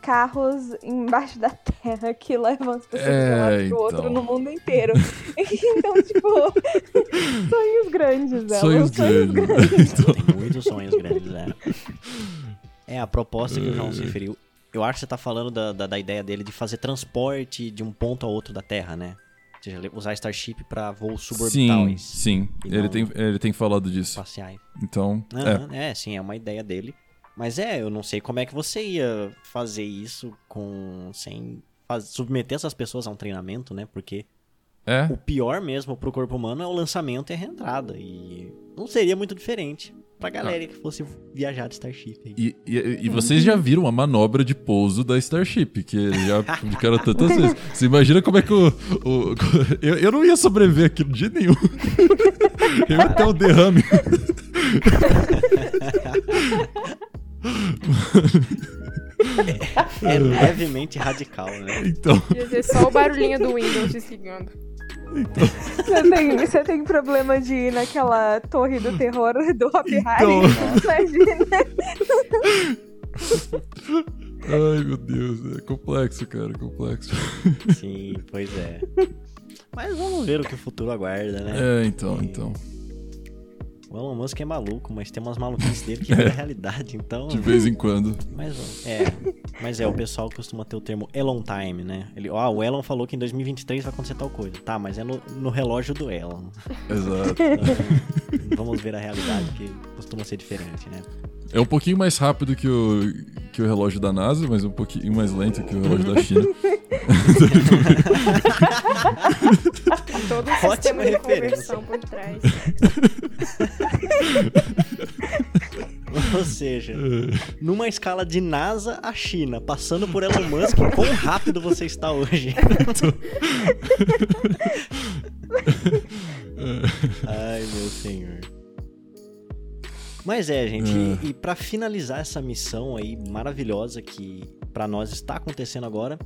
carros embaixo da terra que levam as pessoas de um É, lado pro outro então. no mundo inteiro. então, tipo, sonhos grandes, Elon. Sonhos grandes. então, Tem muitos sonhos grandes, né? É, a proposta que o João se referiu. Eu acho que você tá falando da, da, da ideia dele de fazer transporte de um ponto ao outro da Terra, né? Ou seja, usar Starship pra voos sim, suborbitais sim. E Ele não- tem, ele tem falado disso. espaciais. Então, é. É. sim, é uma ideia dele. Mas é, eu não sei como é que você ia fazer isso com sem faz- submeter essas pessoas a um treinamento, né? Porque É. o pior mesmo pro corpo humano é o lançamento e a reentrada. E não seria muito diferente pra galera que fosse viajar de Starship aí. E, e- e vocês já viram a manobra de pouso da Starship, que já publicaram tantas vezes. Você imagina como é que o. o- eu, eu não ia sobreviver aquilo de jeito nenhum. Eu ia ter um derrame. É levemente radical, né? Então, Ia ser só o barulhinho do Windows desligando. Você tem, você tem problema de ir naquela torre do terror do Hop Harry? Então. Imagina. ai meu Deus, é complexo, cara, complexo. Sim, pois é. Mas vamos ver o que o futuro aguarda, né? É, então, então. O Elon Musk é maluco, mas tem umas maluquices dele que é a realidade, então. De vez em quando. Mas é, mas é, o pessoal costuma ter o termo Elon Time, né? Ele, ó, o Elon falou que em 2023 vai acontecer tal coisa. Tá, mas é no, no relógio do Elon. Exato. Então, vamos ver a realidade, que costuma ser diferente, né? É um pouquinho mais rápido que o, que o relógio da NASA, mas um pouquinho mais lento que o relógio da China. Todo um Ótima sistema de conversão por trás. seja, numa escala de NASA a China, passando por Elon Musk, quão rápido você está hoje? Ai, meu senhor. Mas é, gente, e, e para finalizar essa missão aí maravilhosa que para nós está acontecendo agora,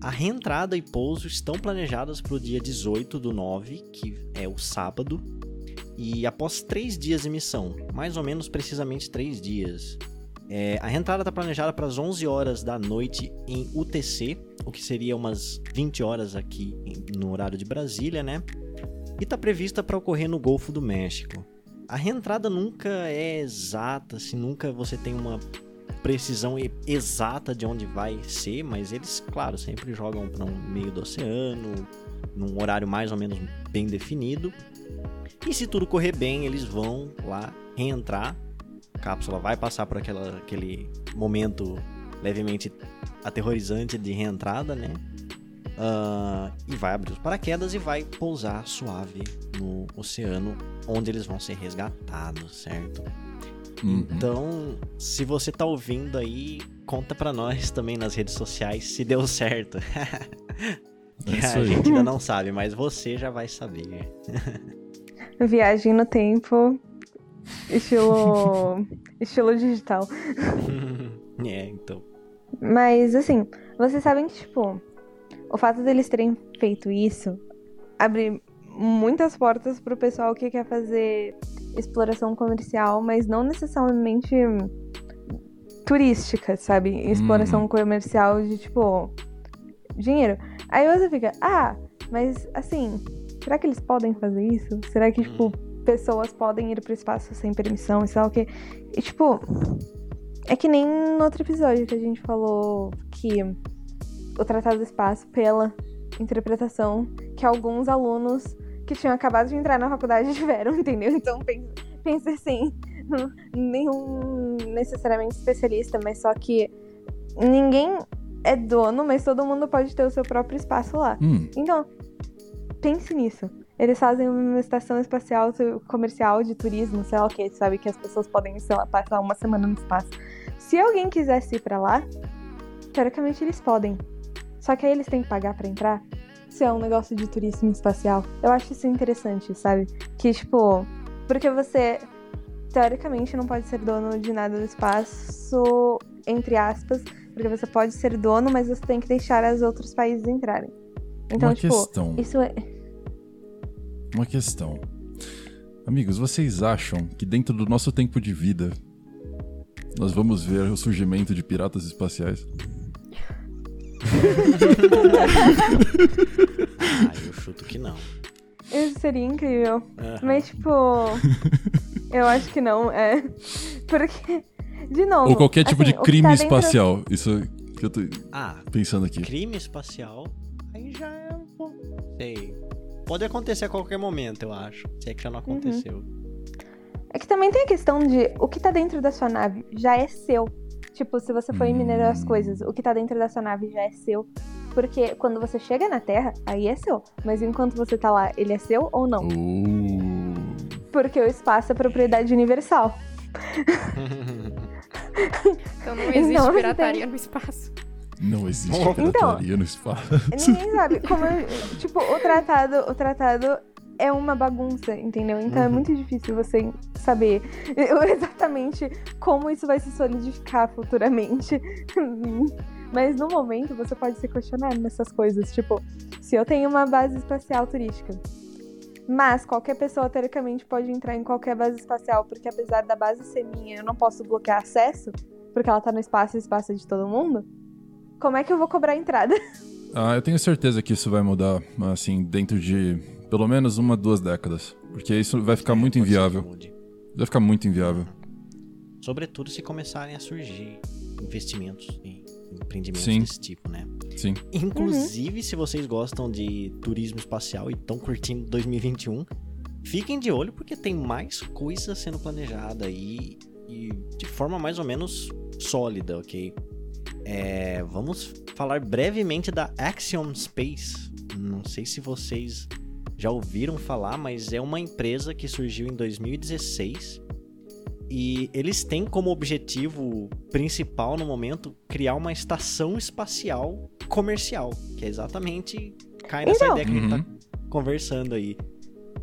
a reentrada e pouso estão planejadas para o dia 18 do 9, que é o sábado, e após três dias de missão, mais ou menos precisamente três dias, é, a reentrada está planejada para as 11 horas da noite em UTC, o que seria umas 20 horas aqui no horário de Brasília, né? E está prevista para ocorrer no Golfo do México. A reentrada nunca é exata, se assim, nunca você tem uma precisão exata de onde vai ser, mas eles, claro, sempre jogam para um meio do oceano, num horário mais ou menos bem definido. E se tudo correr bem, eles vão lá reentrar. A cápsula vai passar por aquela, aquele momento levemente aterrorizante de reentrada, né? Uh, e vai abrir os paraquedas e vai pousar suave no oceano, onde eles vão ser resgatados, certo? Uhum. Então, se você tá ouvindo aí, conta pra nós também nas redes sociais se deu certo. É a gente ainda não sabe, mas você já vai saber. Viagem no tempo, estilo, estilo digital. é, então. Mas, assim, vocês sabem que, tipo, o fato deles terem feito isso abre muitas portas pro pessoal que quer fazer exploração comercial, mas não necessariamente turística, sabe? Exploração hum. comercial de, tipo, dinheiro. Aí você fica, ah, mas assim, será que eles podem fazer isso? Será que, tipo, hum. pessoas podem ir pro espaço sem permissão e sei lá o quê? E, tipo, é que nem no outro episódio que a gente falou que o Tratado do Espaço, pela interpretação que alguns alunos que tinham acabado de entrar na faculdade tiveram, entendeu? Então pensa, pensa assim, nenhum necessariamente especialista, mas só que ninguém é dono, mas todo mundo pode ter o seu próprio espaço lá. Hum. Então, pense nisso. Eles fazem uma estação espacial comercial de turismo, sei lá o que, sabe? Que as pessoas podem, sei lá, passar uma semana no espaço. Se alguém quisesse ir para lá, teoricamente eles podem. Só que aí eles têm que pagar para entrar. Se é um negócio de turismo espacial. Eu acho isso interessante, sabe? Que, tipo, porque você teoricamente não pode ser dono de nada do espaço, entre aspas, porque você pode ser dono, mas você tem que deixar os outros países entrarem. Então, Uma tipo, questão. isso é. Uma questão. Amigos, vocês acham que dentro do nosso tempo de vida nós vamos ver o surgimento de piratas espaciais? ah, eu chuto que não. Isso seria incrível. Uhum. Mas, tipo, eu acho que não, é. Porque, de novo. Ou qualquer tipo assim, de crime tá espacial. Dentro... Isso que eu tô ah, pensando aqui. Crime espacial, aí já é. Pode acontecer a qualquer momento, eu acho. Se é que já não uhum. aconteceu. Uhum. É que também tem a questão de o que tá dentro da sua nave já é seu. Tipo, se você for minerar as coisas, o que tá dentro da sua nave já é seu. Porque quando você chega na Terra, aí é seu. Mas enquanto você tá lá, ele é seu ou não? Uh. Porque o espaço é propriedade universal. então não existe então, pirataria tem... no espaço. Não existe pirataria então, no espaço. Ninguém sabe. Como, tipo, o tratado, o tratado é uma bagunça, entendeu? Então é uhum. é muito difícil você saber exatamente como isso vai se solidificar futuramente. Mas no momento você pode se questionar nessas coisas. Tipo, se eu tenho uma base espacial turística, mas qualquer pessoa teoricamente pode entrar em qualquer base espacial, porque apesar da base ser minha, eu não posso bloquear acesso, porque ela tá no espaço e o espaço é de todo mundo. Como é que eu vou cobrar a entrada? Ah, eu tenho certeza que isso vai mudar, assim, dentro de pelo menos uma, duas décadas. Porque isso vai ficar muito inviável. Vai ficar muito inviável. Sobretudo se começarem a surgir investimentos em empreendimentos Sim. desse tipo, né? Sim. Inclusive, uhum. se vocês gostam de turismo espacial e estão curtindo 2021, fiquem de olho porque tem mais coisa sendo planejada aí e de forma mais ou menos sólida, ok? É, vamos falar brevemente da Axiom Space. Não sei se vocês já ouviram falar, mas é uma empresa que surgiu em 2016 E eles têm como objetivo principal no momento criar uma estação espacial comercial, que é exatamente cai nessa Então. ideia que a gente tá Uhum. conversando aí.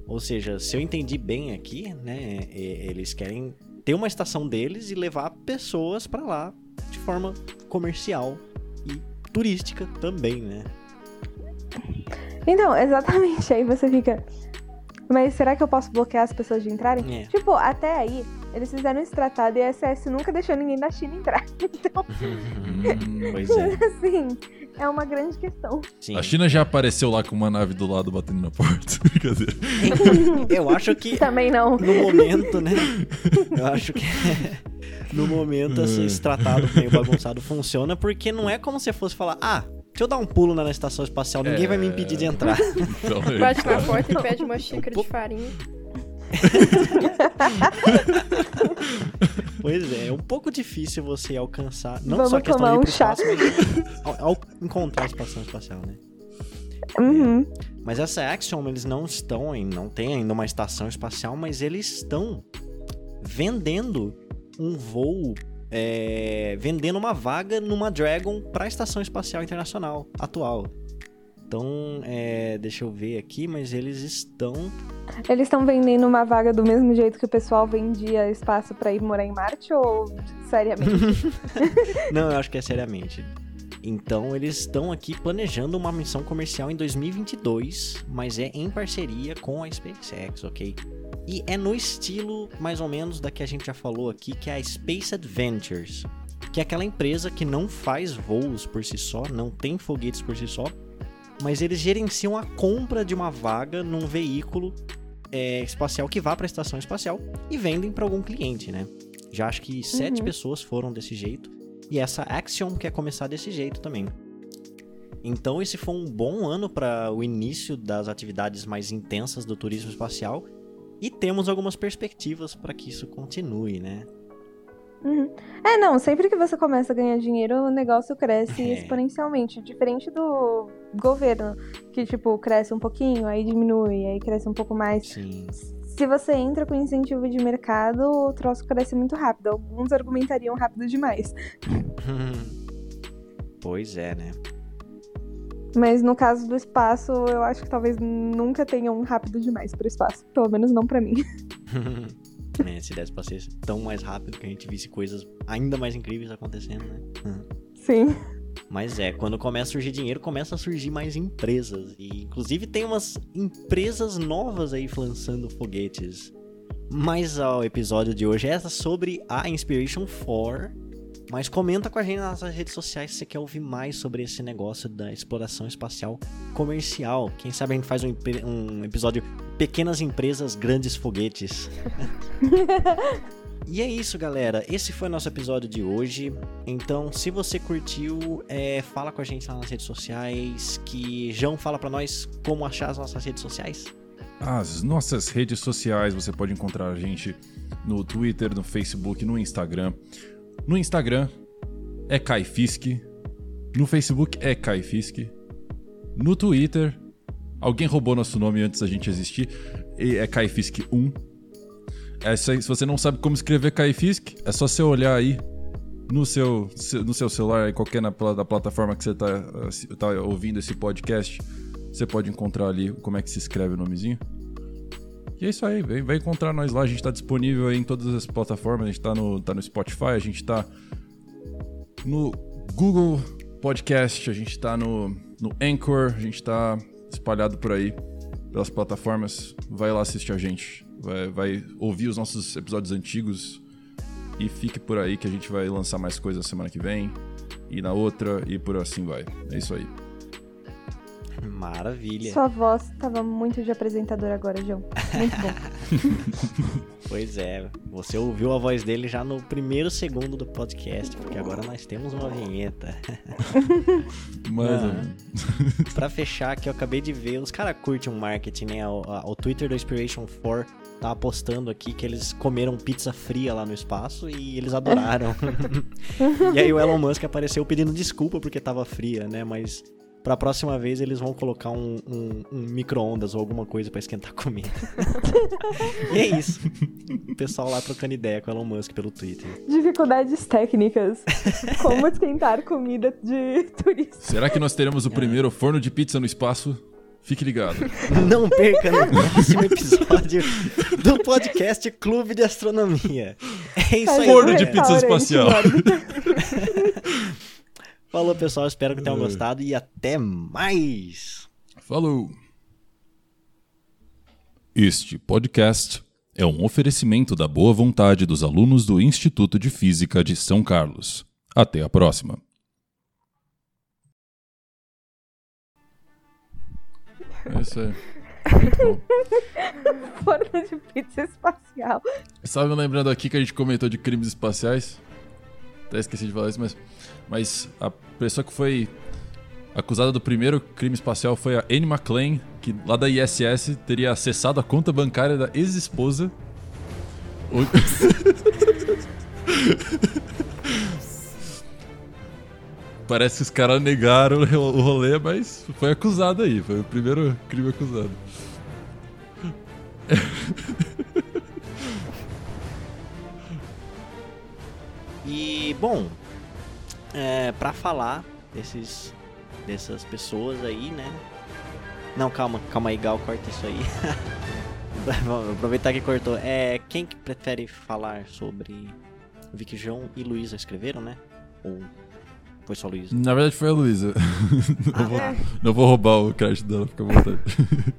Ou seja, se eu entendi bem aqui, né, eles querem ter uma estação deles e levar pessoas pra lá de forma comercial e turística também, né? Então, exatamente. Aí você fica. Mas será que eu posso bloquear as pessoas de entrarem? É. Tipo, até aí, eles fizeram esse tratado e a SS nunca deixou ninguém da China entrar. Então, Hum. Pois é, assim, é uma grande questão. sim. A China já apareceu lá com uma nave do lado batendo na porta. Brincadeira. Eu acho que Também não. no momento, né? Eu acho que no momento esse, esse tratado meio bagunçado funciona porque não é como se fosse falar, ah, deixa eu dar um pulo na estação espacial, ninguém vai me impedir de entrar. Então, é- Bate na porta e pede uma xícara de farinha. Pois é, é um pouco difícil você alcançar, não Vamos só a questão tomar de ir um chá. espaço, mas ao, ao encontrar a estação espacial, né? Uhum. Mas essa Axiom, eles não estão, em, não tem ainda uma estação espacial, mas eles estão vendendo um voo, é, vendendo uma vaga numa Dragon para a Estação Espacial Internacional atual. Então, é, deixa eu ver aqui, mas eles estão. Eles estão vendendo uma vaga do mesmo jeito que o pessoal vendia espaço pra ir morar em Marte ou seriamente? Não, eu acho que é seriamente. Então, eles estão aqui planejando uma missão comercial em 2022, mas é em parceria com a SpaceX, ok? E é no estilo, mais ou menos, da que a gente já falou aqui, que é a Space Adventures, que é aquela empresa que não faz voos por si só, não tem foguetes por si só, mas eles gerenciam a compra de uma vaga num veículo é, espacial que vá para a estação espacial e vendem para algum cliente, né? Já acho que sete Uhum. pessoas foram desse jeito. E essa Axiom quer começar desse jeito também. Então esse foi um bom ano para o início das atividades mais intensas do turismo espacial e temos algumas perspectivas para que isso continue, né? Uhum. É, não, sempre que você começa a ganhar dinheiro, o negócio cresce É. exponencialmente. Diferente do governo, que, tipo, cresce um pouquinho, aí diminui, aí cresce um pouco mais. Sim. Se você entra com incentivo de mercado, o troço cresce muito rápido. Alguns argumentariam rápido demais. pois é, né? Mas no caso do espaço, eu acho que talvez nunca tenha um rápido demais pro espaço. Pelo menos não pra mim. É, se desse pra ser tão mais rápido que a gente visse coisas ainda mais incríveis acontecendo, né? Sim. Mas é, quando começa a surgir dinheiro, começa a surgir mais empresas. E inclusive tem umas empresas novas aí lançando foguetes. Mas o episódio de hoje é sobre a Inspiration 4. Mas comenta com a gente nas nossas redes sociais se você quer ouvir mais sobre esse negócio da exploração espacial comercial. Quem sabe a gente faz um, um episódio Pequenas Empresas, Grandes Foguetes. E é isso, galera. Esse foi o nosso episódio de hoje. Então, se você curtiu, é, fala com a gente lá nas redes sociais. Que João fala pra nós como achar as nossas redes sociais. As nossas redes sociais, você pode encontrar a gente no Twitter, no Facebook, no Instagram. No Instagram é Kaifisk. No Facebook é Kaifisk. No Twitter, alguém roubou nosso nome antes da gente existir. E é Kaifisk1. É, se você não sabe como escrever Kaifisk, é só você olhar aí no seu, se- no seu celular, em qualquer na, da plataforma que você está ouvindo esse podcast. Você pode encontrar ali como é que se escreve o nomezinho. E é isso aí, vai encontrar nós lá. A gente tá disponível em todas as plataformas. A gente tá no, tá no Spotify, a gente tá no Google Podcast, a gente tá no, no Anchor, a gente tá espalhado por aí pelas plataformas. Vai lá assistir a gente. Vai, vai ouvir os nossos episódios antigos. E fique por aí que a gente vai lançar mais coisas semana que vem. E na outra, e por assim vai. É isso aí. Maravilha. Sua voz tava muito de apresentador agora, João. Muito bom. Pois é, você ouviu a voz dele já no primeiro segundo do podcast, porque agora nós temos uma vinheta. Mais ou Ah. pra fechar aqui, eu acabei de ver, os caras curtem um marketing, né? O, a- o Twitter do Inspiration 4 tá postando aqui que eles comeram pizza fria lá no espaço e eles adoraram. e aí o Elon Musk apareceu pedindo desculpa porque tava fria, né? Mas Pra próxima vez eles vão colocar um, um, um micro-ondas ou alguma coisa pra esquentar comida. e é isso. O pessoal lá trocando ideia com o Elon Musk pelo Twitter. Dificuldades técnicas. Como esquentar comida de turista. Será que nós teremos o primeiro forno de pizza no espaço? Fique ligado. Não perca no próximo episódio do podcast Clube de Astronomia. É isso aí. Forno de pizza espacial. Falou, pessoal. Espero que tenham É. gostado e até mais. Falou! Este podcast é um oferecimento da boa vontade dos alunos do Instituto de Física de São Carlos. Até a próxima. É isso aí. Forno de pizza espacial. Estava me lembrando aqui que a gente comentou de crimes espaciais. Até esqueci de falar isso, mas, mas a pessoa que foi acusada do primeiro crime espacial foi a Anne McClain, que lá da ISS teria acessado a conta bancária da ex-esposa. O- Parece que os caras negaram o rolê, mas foi acusado aí. Foi o primeiro crime acusado. E, bom, é, pra falar desses, dessas pessoas aí, né? Não, calma, calma aí, Gal, corta isso aí. Vamos aproveitar que cortou. É, quem que prefere falar sobre... Eu vi que João e Luísa escreveram, né? Ou foi só Luísa? Na verdade foi a Luísa. Ah, não, vou, tá. não vou roubar o crédito dela, fica à vontade.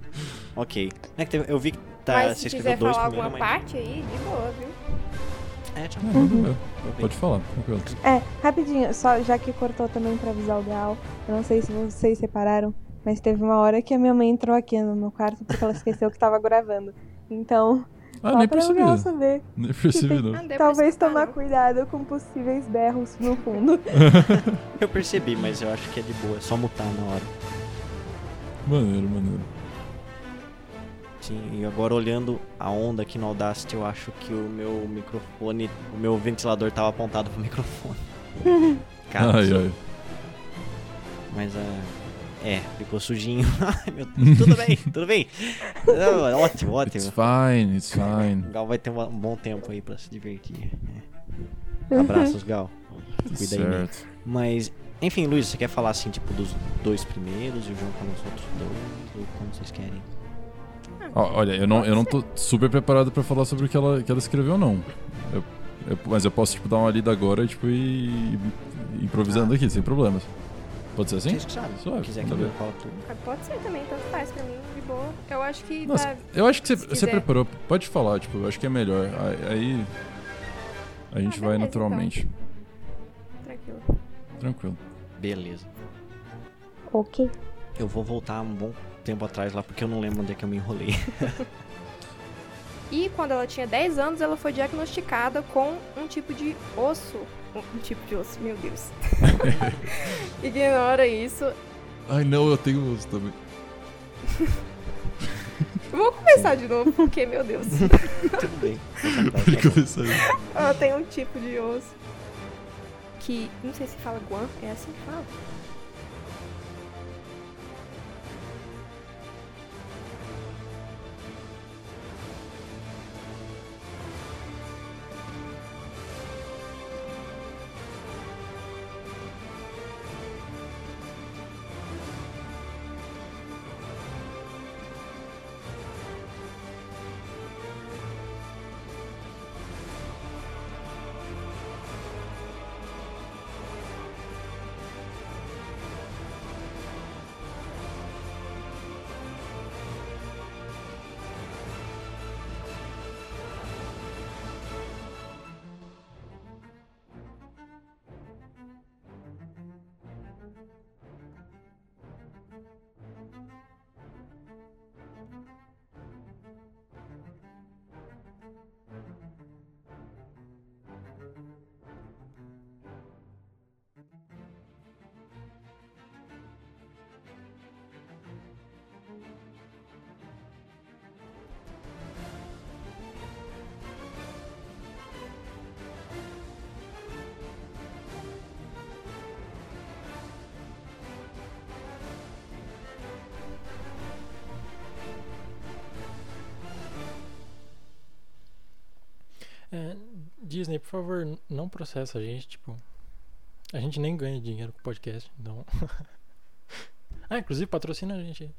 Ok. É eu vi que tá, Mas você se escreveu quiser dois falar alguma mas... parte aí, de boa, viu? É. Não, manda ver. Aproveita. Pode falar, tranquilo. É, rapidinho, só já que cortou também pra avisar o Gal. Eu não sei se vocês separaram, mas teve uma hora que a minha mãe entrou aqui no meu quarto porque ela esqueceu que tava gravando. Então, Ah, só nem pra o percebi. Gal saber. Nem percebi, não. Não Talvez tomar não. cuidado com possíveis berros no fundo. Eu percebi, mas eu acho que é de boa. É só mutar na hora. Maneiro, maneiro. Sim, e agora olhando a onda aqui no Audacity, eu acho que o meu microfone, o meu ventilador tava apontado pro microfone. Cara, ai, ai. mas é. É, ficou sujinho. Ai, meu Deus. Tudo bem, tudo bem. Não, ótimo, It's ótimo. fine, it's fine. O Gal vai ter um bom tempo aí pra se divertir. É. Abraços, Gal. Cuida aí, né? certo. Mas, enfim, Luiz, você quer falar assim, tipo, dos dois primeiros e o João com os outros dois? Ou como vocês querem? Olha, eu não, eu não tô super preparado pra falar sobre o que ela, que ela escreveu, não. Eu- eu- mas eu posso, tipo, dar uma lida agora tipo, e ir improvisando aqui, sem problemas. Pode ser assim? Que sabem. Suave, Se quiser que eu falo tudo. Ah, Pode ser também, tanto faz pra mim, de boa. Eu acho que Nossa, tá- eu acho que você, você preparou. Pode falar, tipo, eu acho que é melhor. Aí- Aí a gente Ah, vai beleza, naturalmente. tranquilo. Tranquilo. Beleza. ok. Eu vou voltar um bom tempo atrás lá, porque eu não lembro onde é que eu me enrolei. E quando ela tinha 10 anos, ela foi diagnosticada com um tipo de osso. Um tipo de osso, meu Deus. Ignora isso. Ai, não, eu tenho osso também. Vou começar de novo, porque, meu Deus. Tudo bem. Que começar. Ela tem um tipo de osso. Que. Não sei se fala guan, é assim que fala? Disney, por favor, não processa a gente, tipo. A gente nem ganha dinheiro com podcast, então. ah, inclusive patrocina a gente.